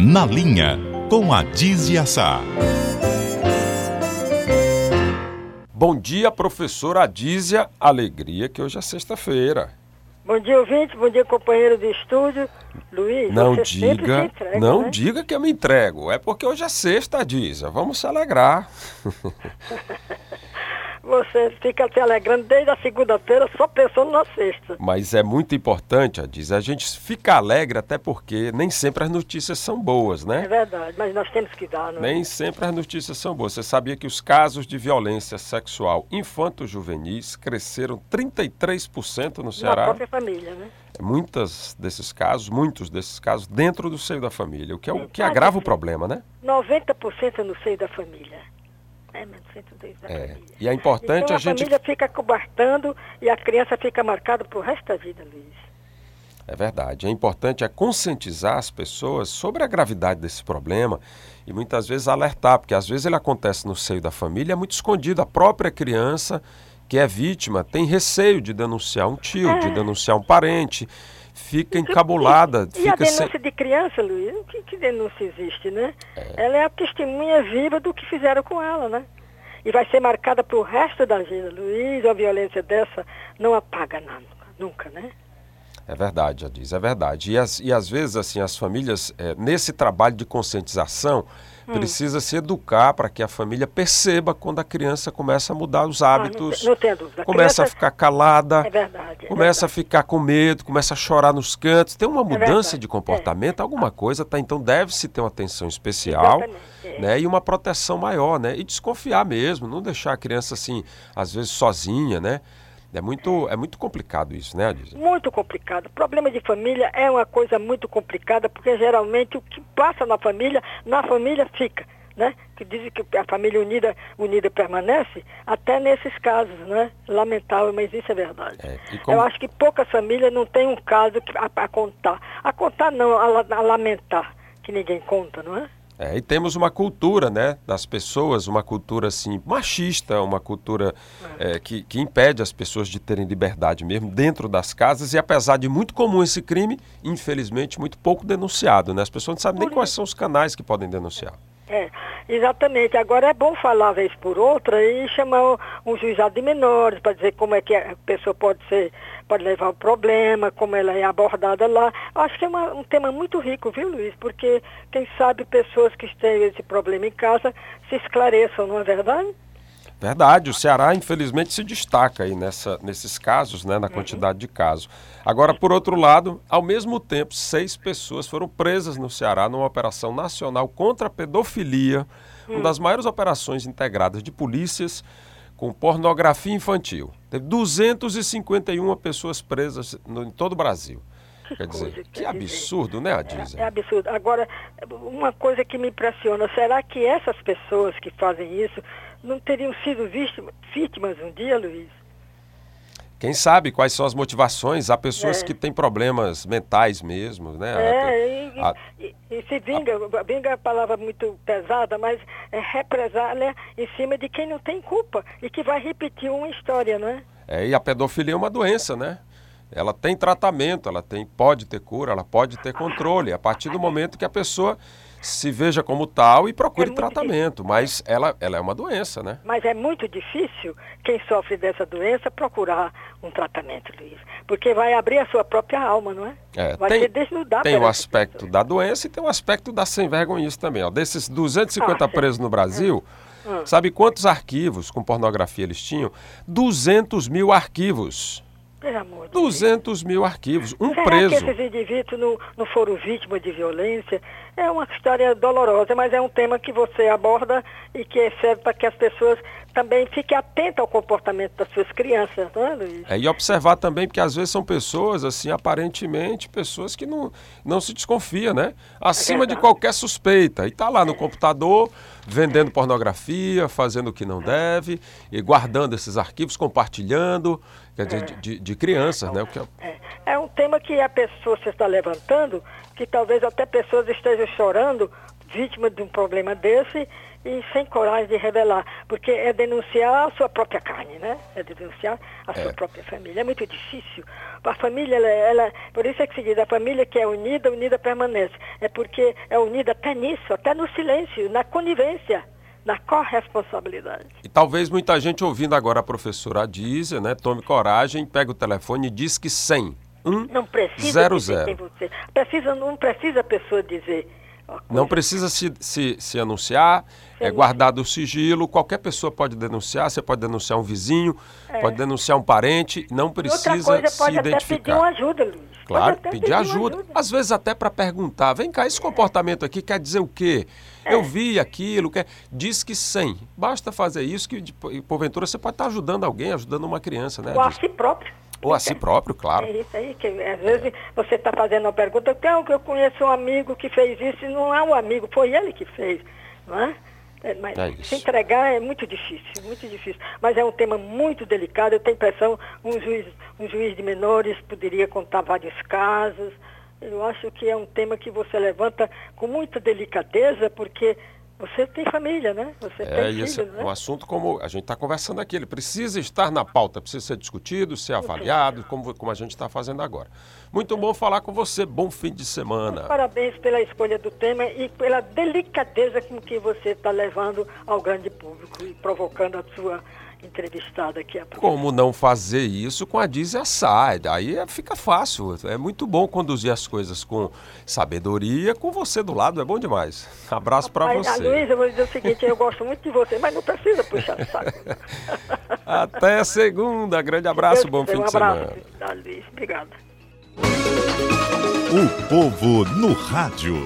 Na Linha, com a Dizia Sá. Bom dia, professora Adísia. Alegria que hoje é sexta-feira. Bom dia, ouvinte. Bom dia, companheiro de estúdio. Luiz, Não você sempre diga, se entrega, não né? diga que eu me entrego. É porque hoje é sexta, Adísia. Vamos se alegrar. Você fica se alegrando desde a segunda-feira só pensando na sexta. Mas é muito importante, Adísia, a gente fica alegre até porque nem sempre as notícias são boas, É né? verdade, mas nós temos que dar, não é? Nem sempre as notícias são boas. Você sabia que os casos de violência sexual infanto-juvenis cresceram 33% no Na Ceará? própria família, né? Muitas desses casos, muitos desses casos dentro do seio da família, o que é o que agrava o problema, né? 90% no seio da família. É, mas 102 da É. família. E é importante então, a gente família fica cobertando e a criança fica marcada pro resto da vida, Luiz. É verdade. É importante é conscientizar as pessoas sobre a gravidade desse problema e muitas vezes alertar, porque às vezes ele acontece no seio da família, é muito escondido. A própria criança que é vítima tem receio de denunciar um tio, de denunciar um parente, fica encabulada, E a fica sem... denúncia de criança, Luiz? Que, que denúncia existe, né? É. Ela é a testemunha viva do que fizeram com ela, né? E vai ser marcada pro resto da vida, Luiz. A violência dessa não apaga nada, nunca, né? É verdade, já diz, é verdade. E, as- e às vezes, assim, as famílias, eh, nesse trabalho de conscientização, Hum. precisa se educar para que a família perceba quando a criança começa a mudar os Ah, não hábitos, não tenho dúvida. A começa a criança- ficar calada, É verdade. é começa a verdade. ficar com medo, começa a chorar nos cantos. Tem uma mudança verdade, de é. comportamento, alguma coisa, tá? Então deve-se ter uma atenção especial, é. né? E uma proteção maior, né? E desconfiar mesmo, não deixar a criança assim, às vezes sozinha, né? É muito, é muito complicado isso, né, Adísia? Muito complicado. Problema de família é uma coisa muito complicada, porque geralmente o que passa na família, na família fica, né? Que dizem que a família unida, unida permanece, até nesses casos, né? Lamentável, mas isso é verdade. É, como- Eu acho que poucas famílias não têm um caso que- a, a contar. A contar não, a, a lamentar, que ninguém conta, não é? É, e temos uma cultura, né, das pessoas, uma cultura assim machista, uma cultura é, que, que impede as pessoas de terem liberdade mesmo dentro das casas e apesar de muito comum esse crime, infelizmente muito pouco denunciado, né? As pessoas não sabem nem quais são os canais que podem denunciar. É, exatamente. Agora é bom falar vez por outra e chamar um, juizado de menores para dizer como é que a pessoa pode ser, pode levar o problema, como ela é abordada lá. Acho que é uma- um tema muito rico, viu, Luiz? Porque quem sabe pessoas que têm esse problema em casa se esclareçam, não é verdade? Verdade, o Ceará infelizmente se destaca aí nessa, nesses casos, né, na quantidade de casos. Agora, por outro lado, ao mesmo tempo, seis pessoas foram presas no Ceará numa operação nacional contra a pedofilia, uma das maiores operações integradas de polícias com pornografia infantil. Teve 251 pessoas presas no, em todo o Brasil. Que Quer dizer, que absurdo, né, Adísia? É absurdo. Agora, uma coisa que me impressiona, será que essas pessoas que fazem isso não teriam sido vítimas, um dia, Luiz? Quem sabe quais são as motivações? Há pessoas É. que têm problemas mentais mesmo, né? É, e, A- e- e se vinga, vinga é uma palavra muito pesada, mas é represália em cima de quem não tem culpa e que vai repetir uma história, não é? É, e a pedofilia é uma doença, né? Ela tem tratamento, ela tem, pode ter cura, ela pode ter controle. A partir do momento que a pessoa se veja como tal e procure É tratamento. Mas ela, ela é uma doença, né? Mas é muito difícil quem sofre dessa doença procurar um tratamento, Luiz. Porque vai abrir a sua própria alma, não é? É, vai tem se desnudar tem o aspecto da doença e tem o aspecto da sem vergonhice também. Ó. Desses 250 Ah, presos no Brasil, Hum. sabe quantos arquivos com pornografia eles tinham? 200 mil arquivos. Pelo amor de Deus. 200 mil arquivos. Um Será preso. que esses indivíduos não, não foram vítimas de violência? É uma história dolorosa, mas é um tema que você aborda e que serve para que as pessoas também fiquem atentas ao comportamento das suas crianças, não é, Luiz? É, e observar também, porque às vezes são pessoas, assim, aparentemente, pessoas que não, não se desconfia, né? Acima de verdade. qualquer suspeita. E tá lá no computador, vendendo pornografia, fazendo o que não deve, e guardando esses arquivos, compartilhando, quer dizer, de, de- de crianças, né? O que é- É, é um tema que a pessoa se está levantando, que talvez até pessoas estejam chorando, vítimas de um problema desse, e sem coragem de revelar, porque é denunciar a sua própria carne, né? É denunciar a sua É. própria família. É muito difícil. A família, ela, ela- por isso é que se diz, a família que é unida, unida permanece. É porque é unida até nisso, até no silêncio, na conivência, na corresponsabilidade. E talvez muita gente ouvindo agora a professora Adízia, né? Tome coragem, pega o telefone e diz que 100. 1 Não precisa zero, dizer zero. você. Precisa, não precisa a pessoa dizer. Não precisa se, se, se anunciar, é guardado o sigilo, qualquer pessoa pode denunciar, você pode denunciar um vizinho, pode denunciar um parente, não É. E outra precisa coisa, se pode até pedir identificar. uma ajuda, Luiz. Claro, até pedir ajuda. Às vezes até para perguntar, vem cá, esse comportamento aqui quer dizer o quê? É. Eu vi aquilo, quer... diz que 100. Basta fazer isso que, porventura, você pode estar ajudando alguém, ajudando uma criança, né? Ou a si próprio. Ou a si próprio, claro. É isso aí, que às vezes você está fazendo uma pergunta, então eu conheço um amigo que fez isso e não é um amigo, foi ele que fez, não é? É, mas É se entregar é muito difícil, muito difícil. Mas é um tema muito delicado, eu tenho impressão, um juiz, um juiz de menores poderia contar vários casos. Eu acho que é um tema que você levanta com muita delicadeza, porque você tem família, né? Você É, tem esse filhos, né? é um assunto como a gente está conversando aqui, ele precisa estar na pauta, precisa ser discutido, ser avaliado, como, como a gente está fazendo agora. Muito bom falar com você, bom fim de semana. Parabéns pela escolha do tema e pela delicadeza com que você está levando ao grande público e provocando a sua entrevistada aqui. a Como não fazer isso com a Dizia Sá? Aí é- fica fácil. É muito bom conduzir as coisas com sabedoria, com você do lado, é bom demais. Abraço para você. Luísa, eu vou dizer o seguinte, eu gosto muito de você, mas não precisa puxar o saco. Até segunda. Grande abraço, Deus bom fim um de semana. abraço, Luiz. Obrigada. O povo no rádio.